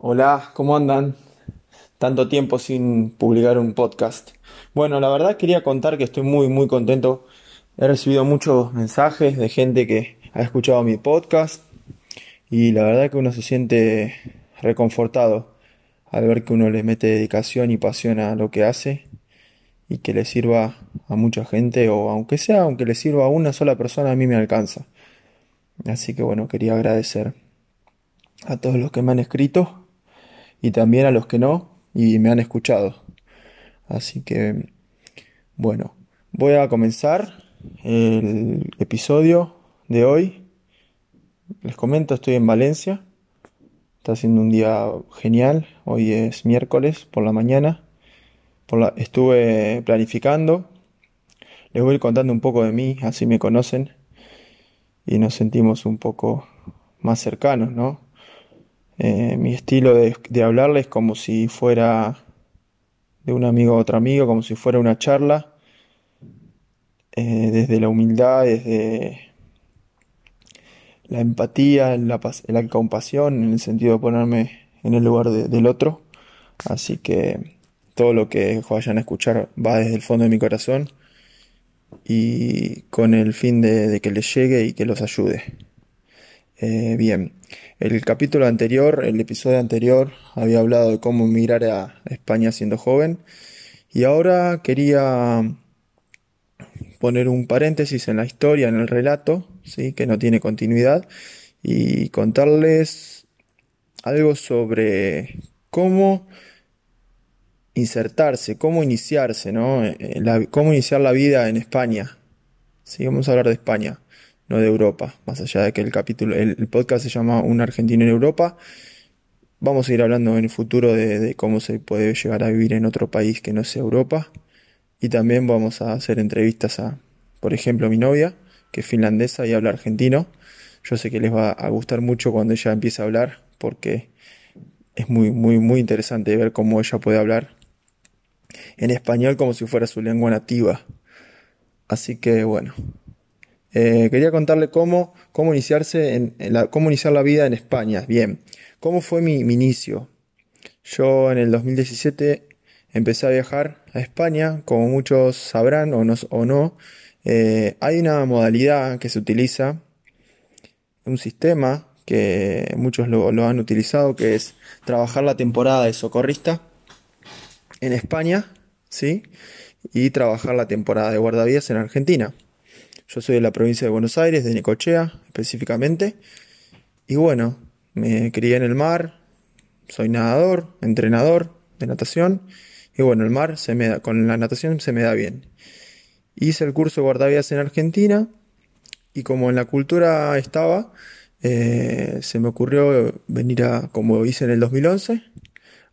Hola, ¿cómo andan? Tanto tiempo sin publicar un podcast. Bueno, la verdad quería contar que estoy muy muy contento. He recibido muchos mensajes de gente que ha escuchado mi podcast y la verdad que uno se siente reconfortado al ver que uno le mete dedicación y pasión a lo que hace y que le sirva a mucha gente o aunque sea, aunque le sirva a una sola persona, a mí me alcanza. Así que bueno, quería agradecer a todos los que me han escrito y también a los que no y me han escuchado. Así que, bueno, voy a comenzar el episodio de hoy. Les comento, estoy en Valencia. Está siendo un día genial. Hoy es miércoles por la mañana. Por la, estuve planificando. Les voy a ir contando un poco de mí, así me conocen. Y nos sentimos un poco más cercanos, ¿no? Eh, mi estilo de, de hablarles como si fuera de un amigo a otro amigo, como si fuera una charla, eh, desde la humildad, desde la empatía, la, la, compasión, en el sentido de ponerme en el lugar de, del otro. Así que todo lo que vayan a escuchar va desde el fondo de mi corazón y con el fin de, de que les llegue y que los ayude. Eh, bien, el capítulo anterior, el episodio anterior, había hablado de cómo emigrar a España siendo joven y ahora quería poner un paréntesis en la historia, en el relato, ¿sí? que no tiene continuidad, y contarles algo sobre cómo insertarse, cómo iniciarse, ¿no? Eh, la, cómo iniciar la vida en España. Sí, vamos a hablar de España no de Europa, más allá de que el capítulo, el, podcast se llama Un argentino en Europa. Vamos a ir hablando en el futuro de, cómo se puede llegar a vivir en otro país que no sea Europa. Y también vamos a hacer entrevistas a, por ejemplo, mi novia, que es finlandesa y habla argentino. Yo sé que les va a gustar mucho cuando ella empiece a hablar, porque es muy, muy, muy interesante ver cómo ella puede hablar en español como si fuera su lengua nativa. Así que bueno, eh, quería contarle cómo, cómo iniciarse en, la, cómo iniciar la vida en España. Bien, ¿cómo fue mi, inicio? Yo en el 2017 empecé a viajar a España, como muchos sabrán o no, eh, hay una modalidad que se utiliza, un sistema que muchos lo, lo, han utilizado, que es trabajar la temporada de socorrista en España, ¿sí? Y trabajar la temporada de guardavías en Argentina. Yo soy de la provincia de Buenos Aires, de Necochea específicamente. Y bueno, me crié en el mar, soy nadador, entrenador de natación. Y bueno, el mar se me da, con la natación se me da bien. Hice el curso de guardavidas en Argentina y como en la cultura estaba, eh, se me ocurrió venir a, como hice en el 2011,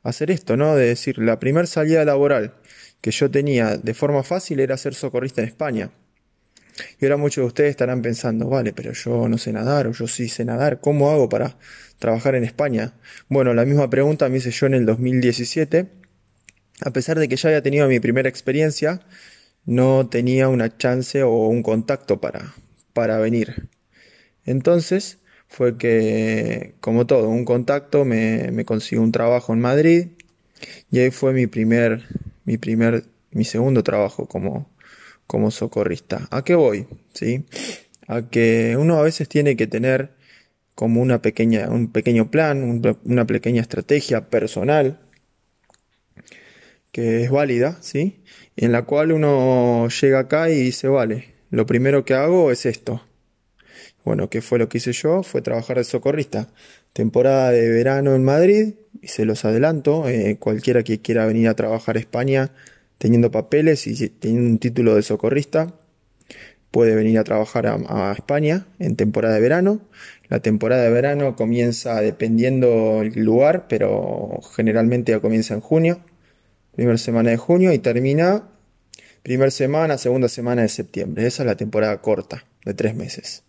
hacer esto, ¿no? De decir, la primera salida laboral que yo tenía de forma fácil era ser socorrista en España. Y ahora muchos de ustedes estarán pensando, vale, pero yo no sé nadar o yo sí sé nadar, ¿cómo hago para trabajar en España? Bueno, la misma pregunta me hice yo en el 2017. A pesar de que ya había tenido mi primera experiencia, no tenía una chance o un contacto para, para venir. Entonces fue que, como todo, un contacto me, me consiguió un trabajo en Madrid y ahí fue mi primer, mi primer, mi segundo trabajo como, como socorrista. ¿A qué voy? ¿Sí? A que uno a veces tiene que tener como una pequeña, un pequeño plan, una pequeña estrategia personal que es válida, ¿sí? En la cual uno llega acá y dice, vale, lo primero que hago es esto. Bueno, ¿qué fue lo que hice yo? Fue trabajar de socorrista. Temporada de verano en Madrid, y se los adelanto, eh, cualquiera que quiera venir a trabajar a España teniendo papeles y teniendo un título de socorrista, puede venir a trabajar a, España en temporada de verano. La temporada de verano comienza dependiendo el lugar, pero generalmente comienza en junio, primera semana de junio y termina primera semana, segunda semana de septiembre. Esa es la temporada corta de tres meses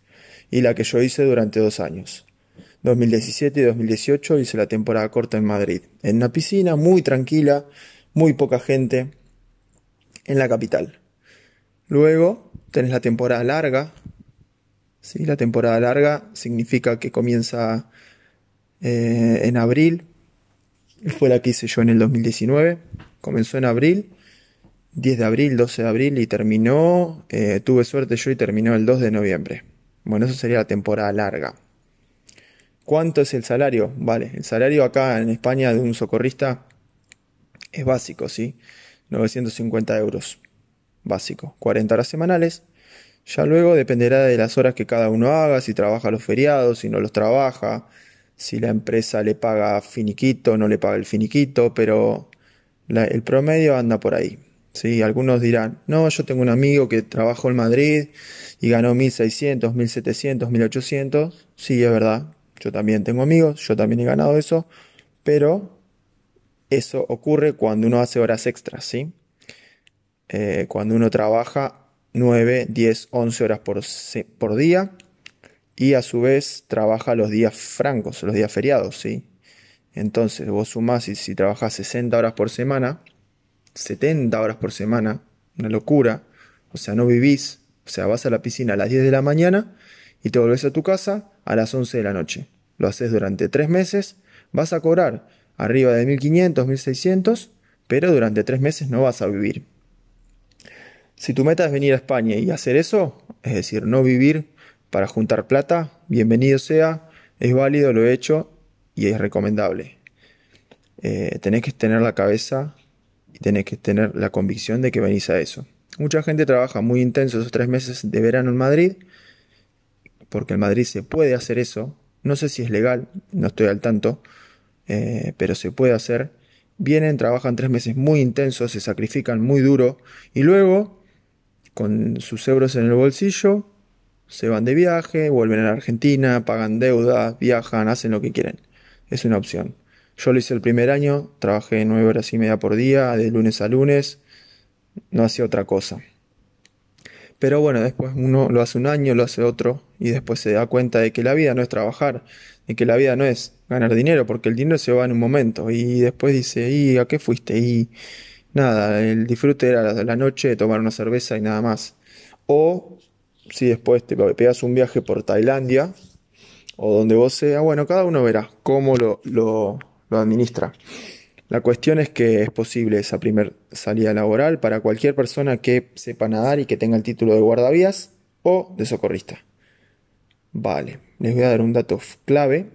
y la que yo hice durante dos años. 2017 y 2018 hice la temporada corta en Madrid, en una piscina muy tranquila, muy poca gente, en la capital. Luego tenés la temporada larga. ¿sí? La temporada larga significa que comienza eh, en abril Fue la que hice yo en el 2019. Comenzó en abril, 10 de abril, 12 de abril y terminó, eh, tuve suerte yo y terminó el 2 de noviembre. Bueno, eso sería la temporada larga. ¿Cuánto es el salario? Vale, el salario acá en España de un socorrista es básico, ¿sí? 950 euros. Básico. 40 horas semanales. Ya luego dependerá de las horas que cada uno haga, si trabaja los feriados, si no los trabaja, si la empresa le paga finiquito, no le paga el finiquito, pero el promedio anda por ahí. ¿sí? Algunos dirán, no, yo tengo un amigo que trabajó en Madrid y ganó 1600, 1700, 1800. Sí, es verdad, yo también tengo amigos, yo también he ganado eso, pero eso ocurre cuando uno hace horas extras, ¿sí? Eh, cuando uno trabaja 9, 10, 11 horas por, día y a su vez trabaja los días francos, los días feriados, ¿sí? Entonces vos sumás y si trabajas 60 horas por semana, 70 horas por semana, una locura, o sea, no vivís, o sea, vas a la piscina a las 10 de la mañana y te volvés a tu casa a las 11 de la noche. Lo haces durante 3 meses, vas a cobrar arriba de 1500, 1600, pero durante 3 meses no vas a vivir. Si tu meta es venir a España y hacer eso, es decir, no vivir para juntar plata, bienvenido sea, es válido, lo he hecho y es recomendable. Eh, tenés que tener la cabeza y tenés que tener la convicción de que venís a eso. Mucha gente trabaja muy intenso esos tres meses de verano en Madrid, porque en Madrid se puede hacer eso. No sé si es legal, no estoy al tanto, eh, pero se puede hacer. Vienen, trabajan tres meses muy intensos, se sacrifican muy duro y luego, con sus euros en el bolsillo, se van de viaje, vuelven a la Argentina, pagan deudas, viajan, hacen lo que quieren. Es una opción. Yo lo hice el primer año, trabajé nueve horas y media por día, de lunes a lunes, no hacía otra cosa. Pero bueno, después uno lo hace un año, lo hace otro, y después se da cuenta de que la vida no es trabajar, de que la vida no es ganar dinero, porque el dinero se va en un momento, y después dice, ¿y a qué fuiste? Y nada, el disfrute era la noche, tomar una cerveza y nada más. O si después te pegas un viaje por Tailandia, o donde vos sea, bueno, cada uno verá cómo lo, lo, lo administra. La cuestión es que es posible esa primer salida laboral para cualquier persona que sepa nadar y que tenga el título de guardavías o de socorrista. Vale, les voy a dar un dato clave.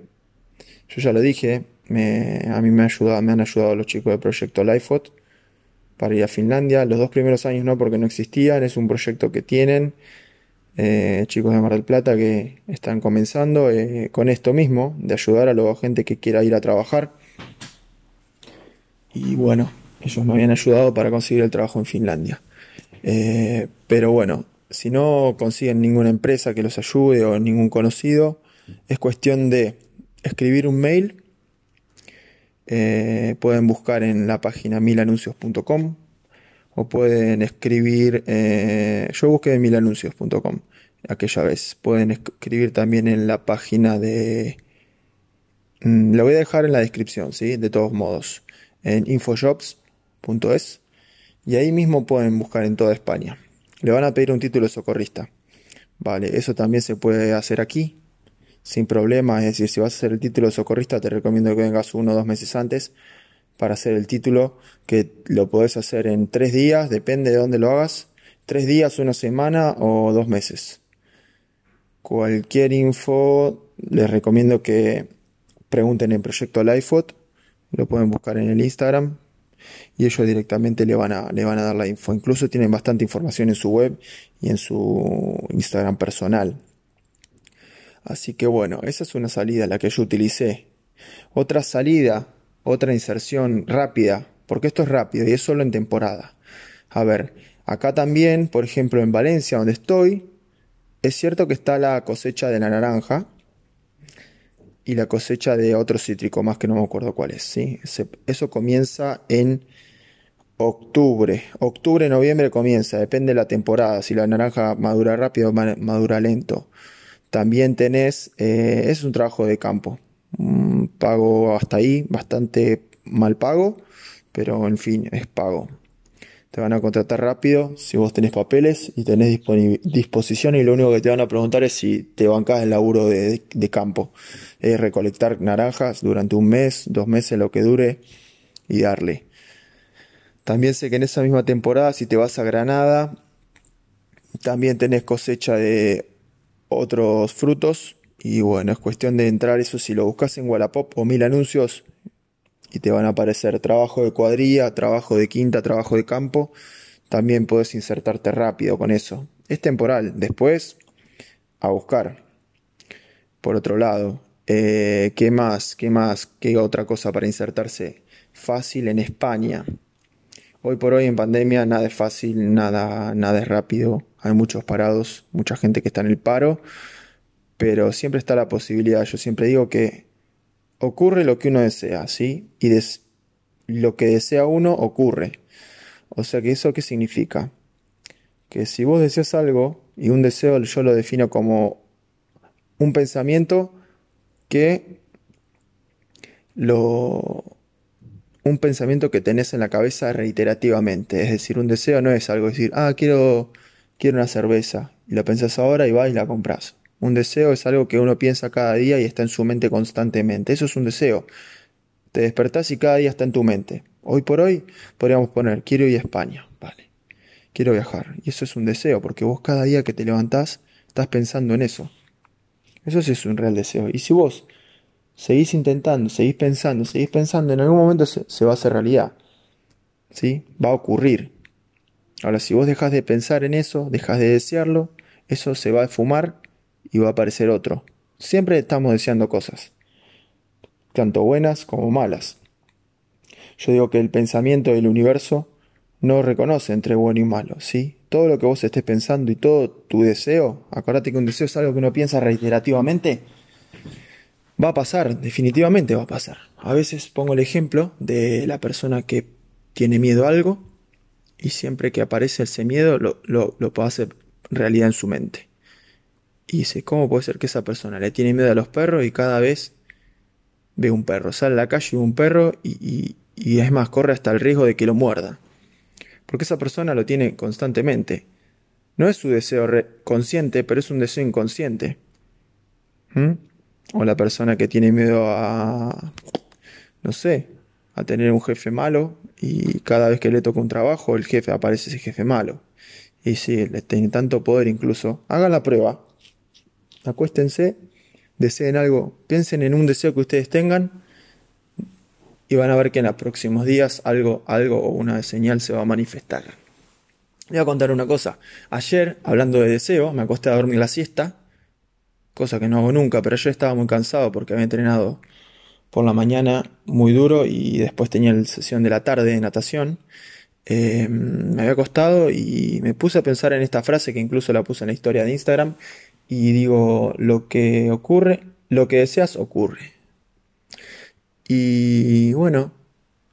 Yo ya lo dije, a mí me han ayudado los chicos del proyecto Lifeot para ir a Finlandia. Los dos primeros años no, porque no existían. Es un proyecto que tienen eh, chicos de Mar del Plata que están comenzando eh, con esto mismo, de ayudar a la gente que quiera ir a trabajar. Y bueno, ellos me habían ayudado para conseguir el trabajo en Finlandia. Eh, pero bueno, si no consiguen ninguna empresa que los ayude o ningún conocido, es cuestión de escribir un mail. Eh, pueden buscar en la página milanuncios.com o pueden escribir, eh, yo busqué milanuncios.com aquella vez. Pueden escribir también en la página de... Mm, lo voy a dejar en la descripción, ¿sí? De todos modos en infojobs.es y ahí mismo pueden buscar en toda España. Le van a pedir un título de socorrista. Vale, eso también se puede hacer aquí sin problema. Es decir, si vas a hacer el título de socorrista, te recomiendo que vengas uno o dos meses antes para hacer el título, que lo podés hacer en tres días, depende de dónde lo hagas. Tres días, una semana o dos meses. Cualquier info, les recomiendo que pregunten en Proyecto Lifefoot lo pueden buscar en el Instagram y ellos directamente le van a, le van a dar la info. Incluso tienen bastante información en su web y en su Instagram personal. Así que bueno, esa es una salida la que yo utilicé. Otra salida, otra inserción rápida, porque esto es rápido y es solo en temporada. A ver, acá también, por ejemplo en Valencia, donde estoy, es cierto que está la cosecha de la naranja, y la cosecha de otro cítrico más que no me acuerdo cuál es. ¿sí? eso comienza en octubre. Octubre, noviembre comienza, depende de la temporada. Si la naranja madura rápido o madura lento. También tenés, eh, es un trabajo de campo. pago hasta ahí, bastante mal pago, pero en fin, es pago. Te van a contratar rápido si vos tenés papeles y tenés disposición y lo único que te van a preguntar es si te bancás el laburo de, de campo. Es recolectar naranjas durante un mes, dos meses, lo que dure y darle. También sé que en esa misma temporada si te vas a Granada, también tenés cosecha de otros frutos y bueno, es cuestión de entrar eso si lo buscas en Wallapop o mil anuncios y te van a aparecer trabajo de cuadrilla, trabajo de quinta, trabajo de campo. También puedes insertarte rápido con eso. Es temporal. Después, a buscar. Por otro lado, eh, ¿qué más? ¿Qué más? ¿Qué otra cosa para insertarse fácil en España? Hoy por hoy en pandemia nada es fácil, nada, nada es rápido. Hay muchos parados, mucha gente que está en el paro, pero siempre está la posibilidad. Yo siempre digo que ocurre lo que uno desea, ¿sí? Y lo que desea uno ocurre. O sea que eso qué significa? Que si vos deseas algo, y un deseo yo lo defino como un pensamiento que lo un pensamiento que tenés en la cabeza reiterativamente, es decir, un deseo no es algo decir, ah, quiero quiero una cerveza y lo pensás ahora y vas y la compras. Un deseo es algo que uno piensa cada día y está en su mente constantemente. Eso es un deseo. Te despertás y cada día está en tu mente. Hoy por hoy podríamos poner, quiero ir a España. Vale. Quiero viajar. Y eso es un deseo, porque vos cada día que te levantás estás pensando en eso. Eso sí es un real deseo. Y si vos seguís intentando, seguís pensando, seguís pensando, en algún momento se, va a hacer realidad. ¿Sí? Va a ocurrir. Ahora, si vos dejas de pensar en eso, dejas de desearlo, eso se va a fumar y va a aparecer otro. Siempre estamos deseando cosas, tanto buenas como malas. Yo digo que el pensamiento del universo no reconoce entre bueno y malo, ¿sí? Todo lo que vos estés pensando y todo tu deseo, acuérdate que un deseo es algo que uno piensa reiterativamente, va a pasar, definitivamente va a pasar. A veces pongo el ejemplo de la persona que tiene miedo a algo y siempre que aparece ese miedo lo, lo, lo realidad en su mente. Y dice, ¿cómo puede ser que esa persona le tiene miedo a los perros y cada vez ve un perro? Sale a la calle y ve un perro y, es más, corre hasta el riesgo de que lo muerda. Porque esa persona lo tiene constantemente. No es su deseo consciente, pero es un deseo inconsciente. ¿Mm? O la persona que tiene miedo a, no sé, a tener un jefe malo y cada vez que le toca un trabajo el jefe aparece ese jefe malo. Y si le tiene tanto poder incluso, haga la prueba acuéstense, deseen algo, piensen en un deseo que ustedes tengan y van a ver que en los próximos días algo, algo o una señal se va a manifestar. Voy a contar una cosa. Ayer, hablando de deseo, me acosté a dormir la siesta, cosa que no hago nunca, pero ayer estaba muy cansado porque había entrenado por la mañana muy duro y después tenía la sesión de la tarde de natación. Eh, me había acostado y me puse a pensar en esta frase que incluso la puse en la historia de Instagram y digo, lo que ocurre, lo que deseas ocurre. Y bueno,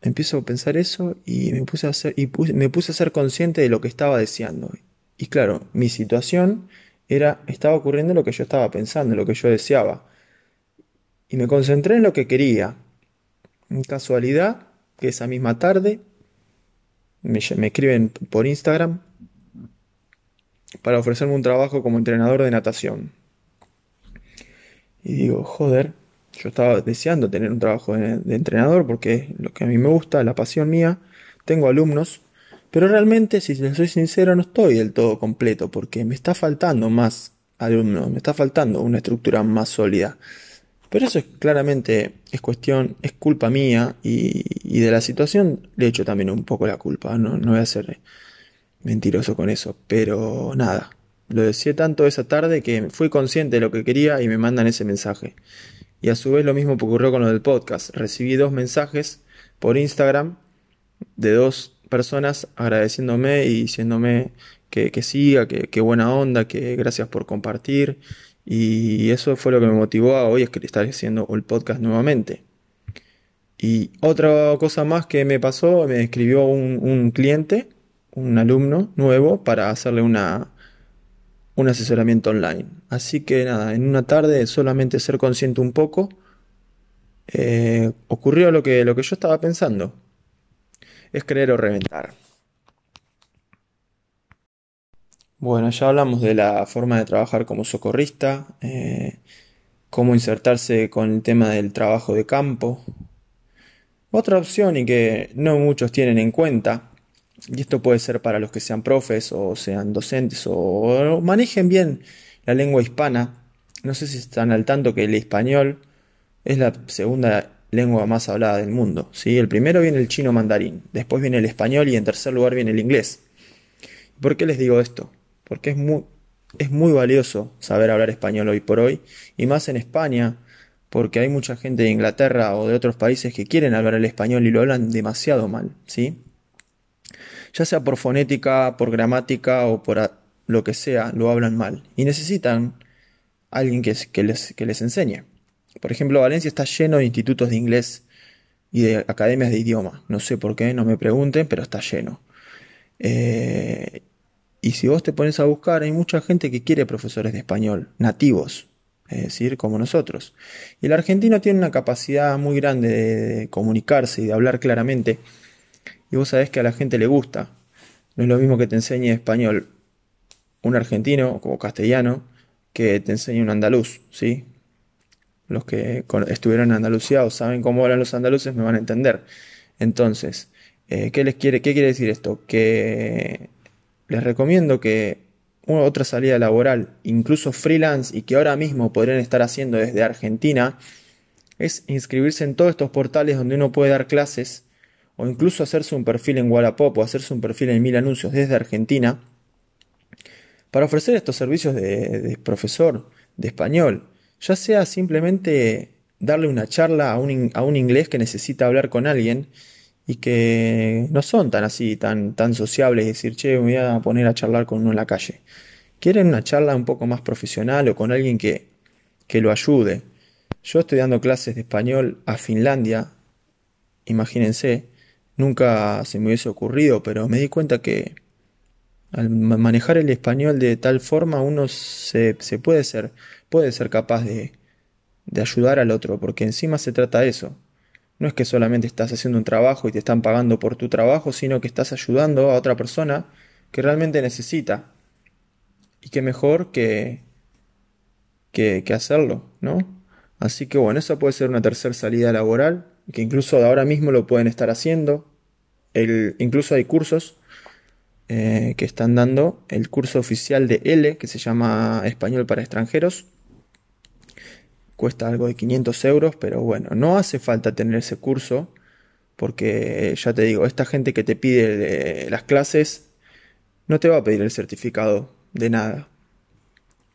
empiezo a pensar eso y me puse a ser, y me puse a ser consciente de lo que estaba deseando. Y claro, mi situación era, estaba ocurriendo lo que yo estaba pensando, lo que yo deseaba. Y me concentré en lo que quería. En casualidad, que esa misma tarde me, me escriben por Instagram para ofrecerme un trabajo como entrenador de natación. Y digo, joder, yo estaba deseando tener un trabajo de, entrenador porque es lo que a mí me gusta, la pasión mía. Tengo alumnos, pero realmente, si soy sincero, no estoy del todo completo porque me está faltando más alumnos, me está faltando una estructura más sólida. Pero eso es claramente es cuestión, es culpa mía y, de la situación le echo también un poco la culpa, no, no voy a ser mentiroso con eso, pero nada, lo decía tanto esa tarde que fui consciente de lo que quería y me mandan ese mensaje. Y a su vez lo mismo ocurrió con lo del podcast. Recibí dos mensajes por Instagram de dos personas agradeciéndome y diciéndome que, que siga, que, que, buena onda, que gracias por compartir. Y eso fue lo que me motivó a hoy estar haciendo el podcast nuevamente. Y otra cosa más que me pasó, me escribió un, un cliente un alumno nuevo para hacerle una, un asesoramiento online. Así que nada, en una tarde solamente ser consciente un poco, eh, ocurrió lo que, lo que yo estaba pensando. Es creer o reventar. Bueno, ya hablamos de la forma de trabajar como socorrista, eh, cómo insertarse con el tema del trabajo de campo. Otra opción y que no muchos tienen en cuenta, y esto puede ser para los que sean profes o sean docentes o manejen bien la lengua hispana, no sé si están al tanto que el español es la segunda lengua más hablada del mundo. ¿sí? El primero viene el chino mandarín, después viene el español y en tercer lugar viene el inglés. ¿Por qué les digo esto? Porque es muy, es muy valioso saber hablar español hoy por hoy, y más en España, porque hay mucha gente de Inglaterra o de otros países que quieren hablar el español y lo hablan demasiado mal, ¿sí? Ya sea por fonética, por gramática o por lo que sea, lo hablan mal. Y necesitan alguien que, les enseñe. Por ejemplo, Valencia está lleno de institutos de inglés y de academias de idioma. No sé por qué, no me pregunten, pero está lleno. Eh, y si vos te pones a buscar, hay mucha gente que quiere profesores de español, nativos, es decir, como nosotros. Y el argentino tiene una capacidad muy grande de comunicarse y de hablar claramente. Y vos sabés que a la gente le gusta. No es lo mismo que te enseñe español un argentino como castellano que te enseñe un andaluz, ¿sí? Los que estuvieron en Andalucía o saben cómo hablan los andaluces me van a entender. Entonces, eh, ¿qué les quiere, qué quiere decir esto? Que les recomiendo que una otra salida laboral, incluso freelance y que ahora mismo podrían estar haciendo desde Argentina, es inscribirse en todos estos portales donde uno puede dar clases o incluso hacerse un perfil en Wallapop o hacerse un perfil en Mil Anuncios desde Argentina para ofrecer estos servicios de, profesor de español, ya sea simplemente darle una charla a un, a un inglés que necesita hablar con alguien y que no son tan así, tan, tan sociables decir, che, me voy a poner a charlar con uno en la calle. Quieren una charla un poco más profesional o con alguien que, que lo ayude. Yo estoy dando clases de español a Finlandia, imagínense, nunca se me hubiese ocurrido, pero me di cuenta que al manejar el español de tal forma uno se, se puede, ser, puede ser capaz de, de ayudar al otro, porque encima se trata de eso no es que solamente estás haciendo un trabajo y te están pagando por tu trabajo, sino que estás ayudando a otra persona que realmente necesita. Y qué mejor que, que, hacerlo, ¿no? Así que bueno, esa puede ser una tercera salida laboral, que incluso ahora mismo lo pueden estar haciendo. Incluso hay cursos eh, que están dando. El curso oficial de L, que se llama Español para extranjeros, cuesta algo de 500 euros, pero bueno, no hace falta tener ese curso, porque ya te digo, esta gente que te pide las clases no te va a pedir el certificado de nada.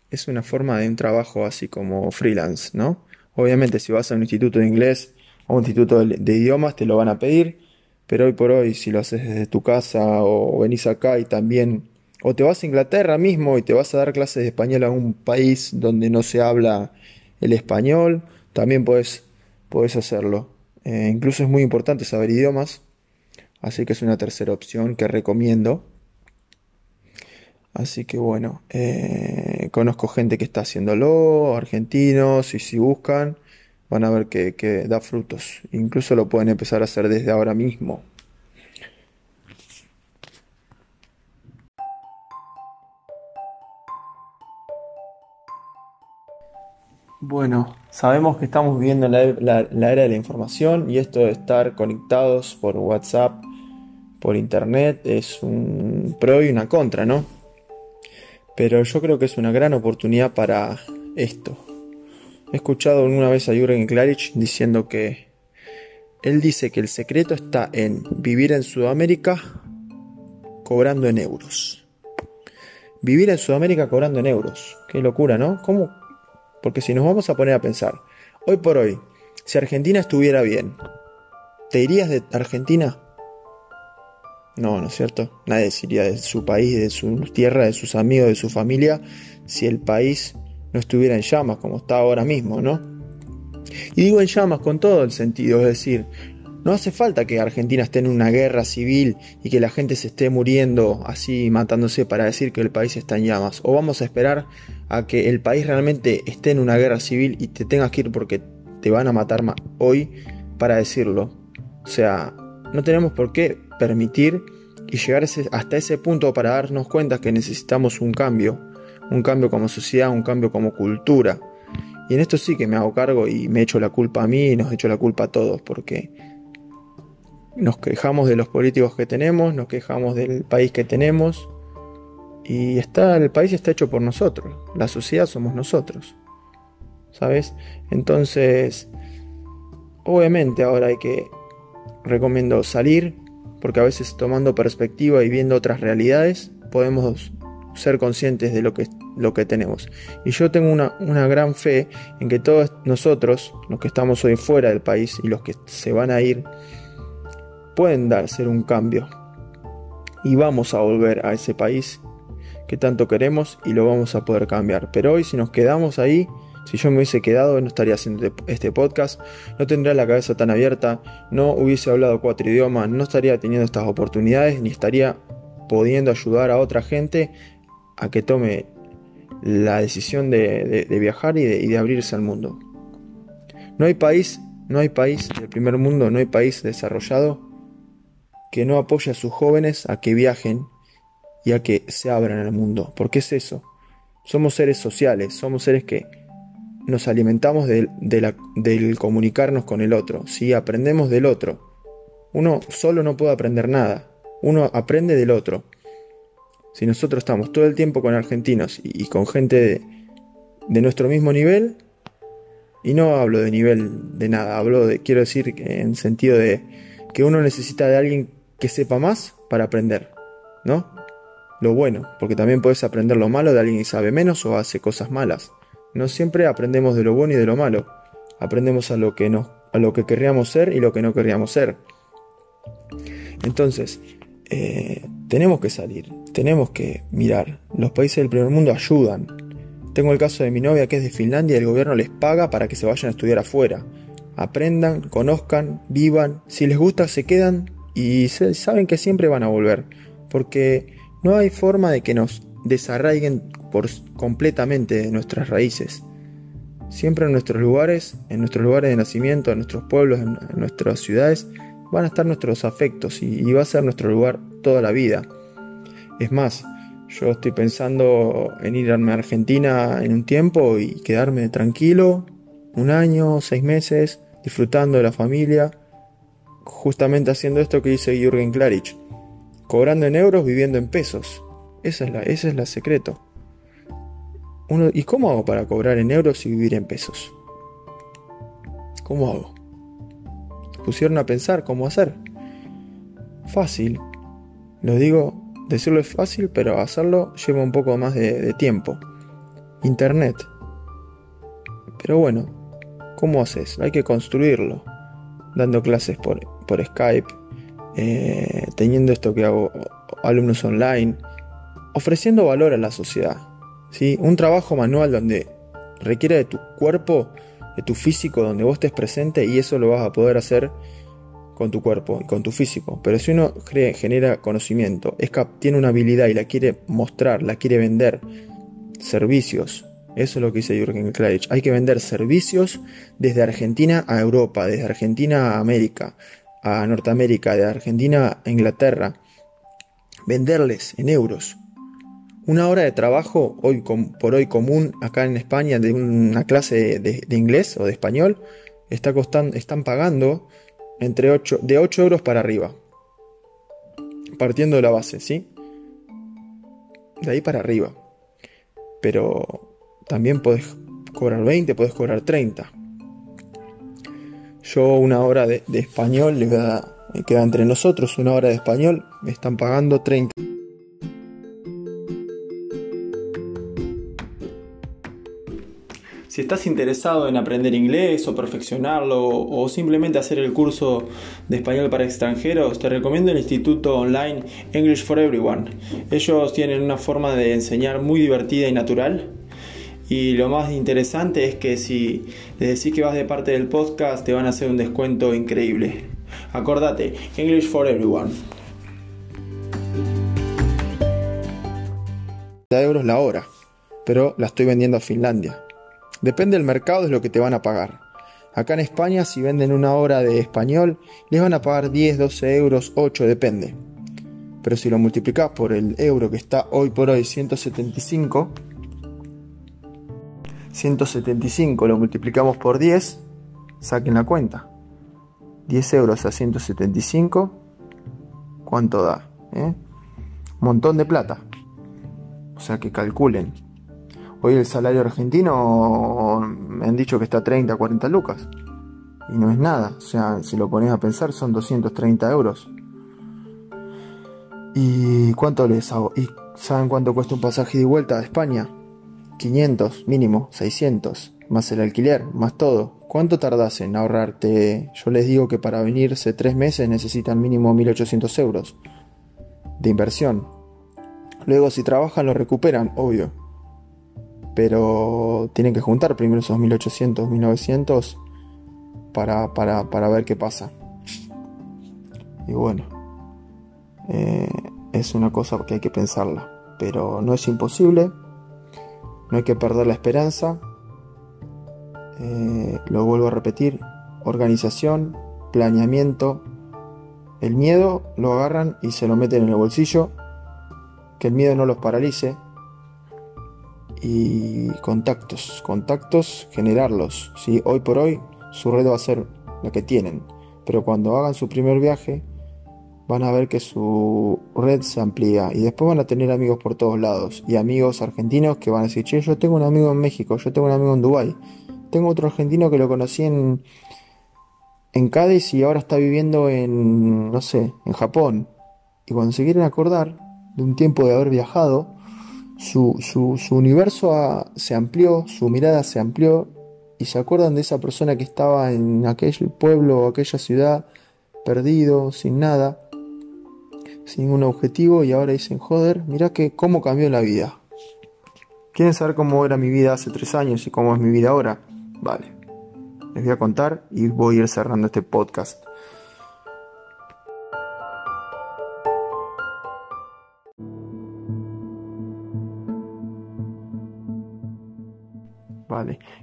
Es una forma de un trabajo así como freelance, ¿no? Obviamente si vas a un instituto de inglés o un instituto de, idiomas te lo van a pedir, pero hoy por hoy si lo haces desde tu casa o venís acá y también o te vas a Inglaterra mismo y te vas a dar clases de español a un país donde no se habla el español, también puedes, puedes hacerlo. Eh, incluso es muy importante saber idiomas, así que es una tercera opción que recomiendo. Así que bueno, eh, conozco gente que está haciéndolo, argentinos, y si buscan, van a ver que, da frutos. Incluso lo pueden empezar a hacer desde ahora mismo. Bueno, sabemos que estamos viviendo la, era de la información y esto de estar conectados por WhatsApp, por Internet, es un pro y una contra, ¿no? Pero yo creo que es una gran oportunidad para esto. He escuchado una vez a Jürgen Klarich diciendo que él dice que el secreto está en vivir en Sudamérica cobrando en euros. Vivir en Sudamérica cobrando en euros. Qué locura, ¿no? ¿Cómo, porque si nos vamos a poner a pensar, hoy por hoy, si Argentina estuviera bien, ¿te irías de Argentina? No, ¿no es cierto? Nadie se iría de su país, de su tierra, de sus amigos, de su familia, si el país no estuviera en llamas como está ahora mismo, ¿no? Y digo en llamas con todo el sentido, es decir, no hace falta que Argentina esté en una guerra civil y que la gente se esté muriendo así, matándose para decir que el país está en llamas. O vamos a esperar a que el país realmente esté en una guerra civil y te tengas que ir porque te van a matar hoy para decirlo. O sea, no tenemos por qué permitir y llegar hasta ese punto para darnos cuenta que necesitamos un cambio, un cambio como sociedad, un cambio como cultura. Y en esto sí que me hago cargo y me echo la culpa a mí y nos echo la culpa a todos, porque nos quejamos de los políticos que tenemos, nos quejamos del país que tenemos, y está, el país está hecho por nosotros, la sociedad somos nosotros. ¿Sabes? Entonces, obviamente ahora hay que, recomiendo salir, porque a veces tomando perspectiva y viendo otras realidades, podemos ser conscientes de lo que, lo que tenemos. Y yo tengo una, una gran fe en que todos nosotros, los que estamos hoy fuera del país y los que se van a ir, pueden dar, ser un cambio. Y vamos a volver a ese país que tanto queremos y lo vamos a poder cambiar. Pero hoy si nos quedamos ahí, si yo me hubiese quedado no estaría haciendo este podcast, no tendría la cabeza tan abierta, no hubiese hablado cuatro idiomas, no estaría teniendo estas oportunidades, ni estaría pudiendo ayudar a otra gente a que tome la decisión de, viajar y de, y de abrirse al mundo. No hay país, no hay país del primer mundo, no hay país desarrollado que no apoye a sus jóvenes a que viajen y a que se abran al mundo. Porque es eso. Somos seres sociales, somos seres que nos alimentamos del comunicarnos con el otro. Si aprendemos del otro. Uno solo no puede aprender nada. Uno aprende del otro. Si nosotros estamos todo el tiempo con argentinos y, con gente de, nuestro mismo nivel, y no hablo de nivel de nada, hablo de, quiero decir, en sentido de que uno necesita de alguien que sepa más para aprender, ¿no? lo bueno, porque también puedes aprender lo malo de alguien que sabe menos o hace cosas malas. No siempre aprendemos de lo bueno y de lo malo. Aprendemos a lo que no, a lo que querríamos ser y lo que no querríamos ser. Entonces, eh, tenemos que salir, tenemos que mirar. Los países del primer mundo ayudan. Tengo el caso de mi novia que es de Finlandia y el gobierno les paga para que se vayan a estudiar afuera. Aprendan, conozcan, vivan. Si les gusta, se quedan y saben que siempre van a volver. Porque no hay forma de que nos desarraiguen por completamente de nuestras raíces. Siempre en nuestros lugares, en nuestros lugares de nacimiento, en nuestros pueblos, en, nuestras ciudades, van a estar nuestros afectos y, va a ser nuestro lugar toda la vida. Es más, yo estoy pensando en irme a Argentina en un tiempo y quedarme tranquilo, un año, seis meses, disfrutando de la familia, justamente haciendo esto que dice Jürgen Klarich, cobrando en euros, viviendo en pesos. Esa es la, ese es el secreto. Uno, ¿Y cómo hago para cobrar en euros y vivir en pesos? ¿Cómo hago? Pusieron a pensar cómo hacer. Fácil. Lo digo, decirlo es fácil, pero hacerlo lleva un poco más de, tiempo. Internet. Pero bueno, ¿cómo haces? Hay que construirlo. Dando clases por, por Skype, eh, teniendo esto que hago, alumnos online, ofreciendo valor a la sociedad. ¿sí? Un trabajo manual donde requiere de tu cuerpo, de tu físico, donde vos estés presente y eso lo vas a poder hacer con tu cuerpo y con tu físico. Pero si uno genera conocimiento, es tiene una habilidad y la quiere mostrar, la quiere vender, servicios. Eso es lo que dice Jürgen Klarich. Hay que vender servicios desde Argentina a Europa, desde Argentina a América, a Norteamérica, de Argentina a Inglaterra, venderles en euros. Una hora de trabajo hoy por hoy común acá en España de una clase de, inglés o de español está costando, están pagando entre 8, de 8 euros para arriba. Partiendo de la base, ¿sí? De ahí para arriba. Pero también puedes cobrar 20, puedes cobrar 30. Yo una hora de, español, le queda entre nosotros una hora de español, me están pagando 30. Si estás interesado en aprender inglés o perfeccionarlo o simplemente hacer el curso de español para extranjeros, te recomiendo el instituto online English for Everyone. Ellos tienen una forma de enseñar muy divertida y natural y lo más interesante es que si le decís que vas de parte del podcast, te van a hacer un descuento increíble. Acordate, English for Everyone. euros la hora, pero la estoy vendiendo a Finlandia. Depende del mercado, es lo que te van a pagar. Acá en España, si venden una hora de español, les van a pagar 10, 12 euros, 8, depende. Pero si lo multiplicás por el euro que está hoy por hoy 175, 175 lo multiplicamos por 10, saquen la cuenta. 10 euros a 175, ¿cuánto da? ¿Eh? Montón de plata. O sea que calculen. Hoy el salario argentino me han dicho que está a 30, 40 lucas. Y no es nada. O sea, si lo pones a pensar son 230 euros. ¿Y cuánto les hago? ¿Y saben cuánto cuesta un pasaje de vuelta a España? 500 mínimo, 600, más el alquiler, más todo. ¿Cuánto tardas en ahorrarte? Yo les digo que para venirse tres meses necesitan mínimo 1800 euros de inversión. Luego si trabajan lo recuperan, obvio. Pero tienen que juntar primero esos 1800, 1900 para, para, para ver qué pasa. Y bueno, eh, es una cosa que hay que pensarla. Pero no es imposible. No hay que perder la esperanza. Eh, lo vuelvo a repetir. Organización, planeamiento. El miedo lo agarran y se lo meten en el bolsillo. Que el miedo no los paralice. Y contactos, contactos, generarlos. ¿sí? Hoy por hoy su red va a ser la que tienen. Pero cuando hagan su primer viaje, van a ver que su red se amplía y después van a tener amigos por todos lados y amigos argentinos que van a decir, che, yo tengo un amigo en México, yo tengo un amigo en Dubai, tengo otro argentino que lo conocí en, en Cádiz y ahora está viviendo en, no sé, en Japón. Y cuando se quieren acordar de un tiempo de haber viajado, su, su, universo se amplió, su mirada se amplió y se acuerdan de esa persona que estaba en aquel pueblo o aquella ciudad perdido, sin nada, sin ningún objetivo y ahora dicen, joder, mira que cómo cambió la vida. ¿Quieren saber cómo era mi vida hace tres años y cómo es mi vida ahora? Vale, les voy a contar y voy a ir cerrando este podcast.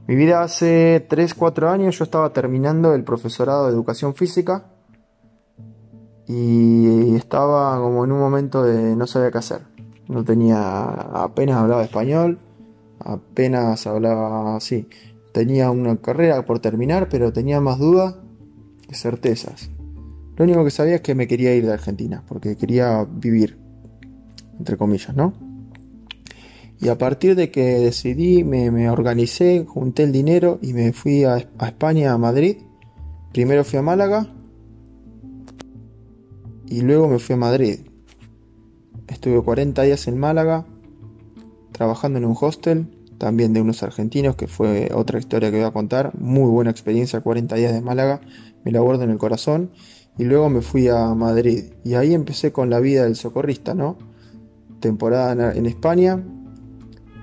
Mi vida hace 3-4 años yo estaba terminando el profesorado de educación física y estaba como en un momento de no sabía qué hacer. No tenía, apenas hablaba español, apenas hablaba así. Tenía una carrera por terminar, pero tenía más dudas que certezas. Lo único que sabía es que me quería ir de Argentina, porque quería vivir, entre comillas, ¿no? Y a partir de que decidí, me, organicé, junté el dinero y me fui a, España, a Madrid. Primero fui a Málaga y luego me fui a Madrid. Estuve 40 días en Málaga, trabajando en un hostel, también de unos argentinos, que fue otra historia que voy a contar. Muy buena experiencia, 40 días de Málaga, me la guardo en el corazón. Y luego me fui a Madrid. Y ahí empecé con la vida del socorrista, ¿no? Temporada en España,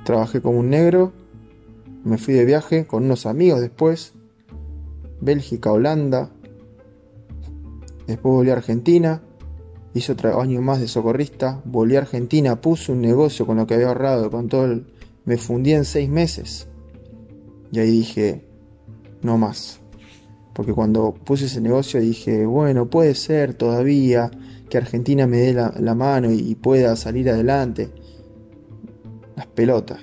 Trabajé como un negro, me fui de viaje con unos amigos después, Bélgica, Holanda, después volví a Argentina, hice otro año más de socorrista, volví a Argentina, puse un negocio con lo que había ahorrado, con todo el... me fundí en seis meses. Y ahí dije, no más. Porque cuando puse ese negocio dije, bueno, puede ser todavía que Argentina me dé la, mano y pueda salir adelante las pelotas.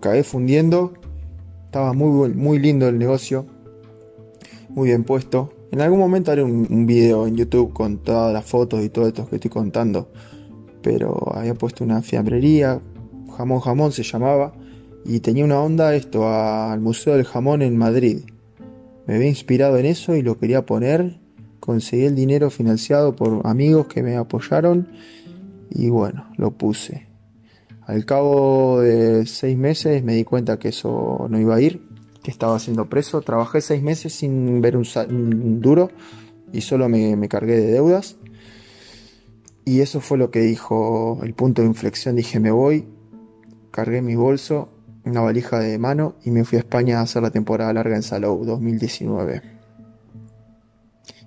Cagué fundiendo. Estaba muy, muy lindo el negocio. Muy bien puesto. En algún momento haré un, video en YouTube con todas las fotos y todo esto que estoy contando. Pero había puesto una fiambrería. Jamón Jamón se llamaba. Y tenía una onda esto al Museo del Jamón en Madrid. Me había inspirado en eso y lo quería poner. Conseguí el dinero financiado por amigos que me apoyaron. Y bueno, lo puse. Al cabo de seis meses me di cuenta que eso no iba a ir, que estaba siendo preso. Trabajé seis meses sin ver un, duro y solo me, cargué de deudas. Y eso fue lo que dijo el punto de inflexión. Dije, me voy, cargué mi bolso, una valija de mano y me fui a España a hacer la temporada larga en Salou 2019.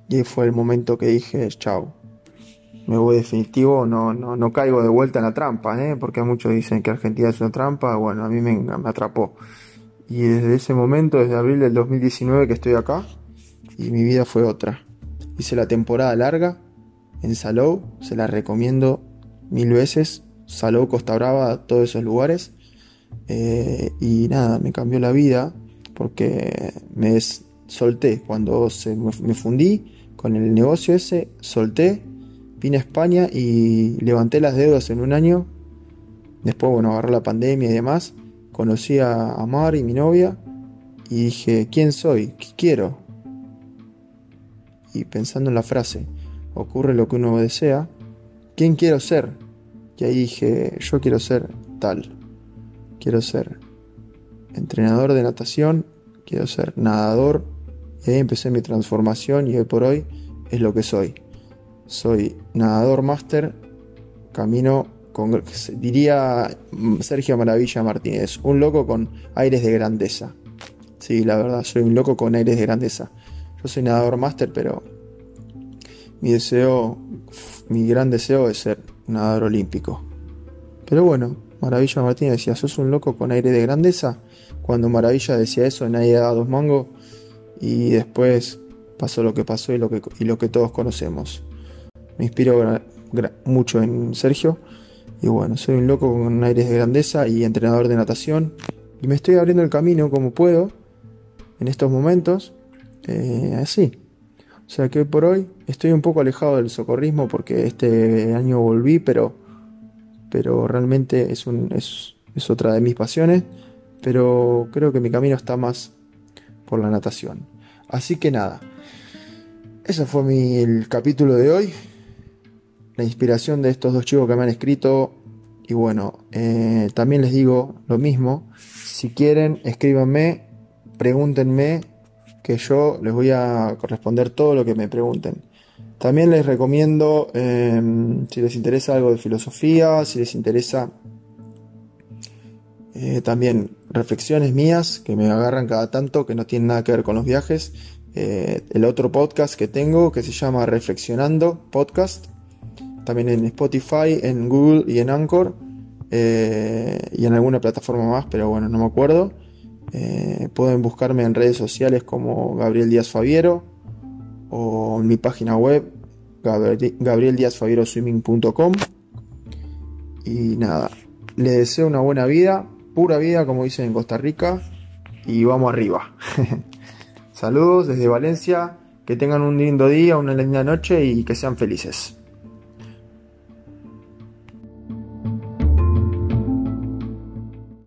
Y fue el momento que dije, chao, me voy definitivo, no, no, no caigo de vuelta en la trampa, ¿eh? porque muchos dicen que Argentina es una trampa, bueno, a mí me, me atrapó. Y desde ese momento, desde abril del 2019 que estoy acá, y mi vida fue otra. Hice la temporada larga, en Salou, se la recomiendo mil veces. Salou, Costa Brava, todos esos lugares. Eh, y nada, me cambió la vida porque me solté cuando se, me fundí con el negocio ese, solté, vine a España y levanté las deudas en un año. Después, bueno, agarró la pandemia y demás. Conocí a Mar y mi novia y dije, ¿quién soy? ¿Qué quiero? Y pensando en la frase, ocurre lo que uno desea, ¿quién quiero ser? Y ahí dije, yo quiero ser tal. Quiero ser entrenador de natación, quiero ser nadador. Y ahí empecé mi transformación y hoy por hoy es lo que soy. Soy nadador máster, camino con, diría Sergio Maravilla Martínez, un loco con aires de grandeza. Sí, la verdad, soy un loco con aires de grandeza. Yo soy nadador máster, pero mi deseo, mi gran deseo es ser nadador olímpico. Pero bueno, Maravilla Martínez decía, sos un loco con aire de grandeza. Cuando Maravilla decía eso, nadie daba dos mangos. Y después pasó lo que pasó y lo que, y lo que todos conocemos. Me inspiro mucho en Sergio. Y bueno, soy un loco con aires de grandeza y entrenador de natación. Y me estoy abriendo el camino como puedo en estos momentos. Eh, así. O sea que por hoy estoy un poco alejado del socorrismo porque este año volví, pero, pero realmente es, es, es otra de mis pasiones. Pero creo que mi camino está más por la natación. Así que nada, ese fue mi, el capítulo de hoy. La inspiración de estos dos chicos que me han escrito. Y bueno, eh, también les digo lo mismo. Si quieren, escríbanme, pregúntenme, que yo les voy a responder todo lo que me pregunten. También les recomiendo, em, si les interesa algo de filosofía, si les interesa eh, también reflexiones mías que me agarran cada tanto, que no tienen nada que ver con los viajes. Eh, el otro podcast que tengo que se llama Reflexionando Podcast. También en Spotify, en Google y en Anchor. Eh, y en alguna plataforma más, pero bueno, no me acuerdo. pueden buscarme en redes sociales como Gabriel Díaz Fabiero o en mi página web gabrieldiazfabieroswimming.com. Y nada, les deseo una buena vida pura vida, como dicen en Costa Rica, y vamos arriba. Saludos desde Valencia, que tengan un lindo día, una linda noche y que sean felices.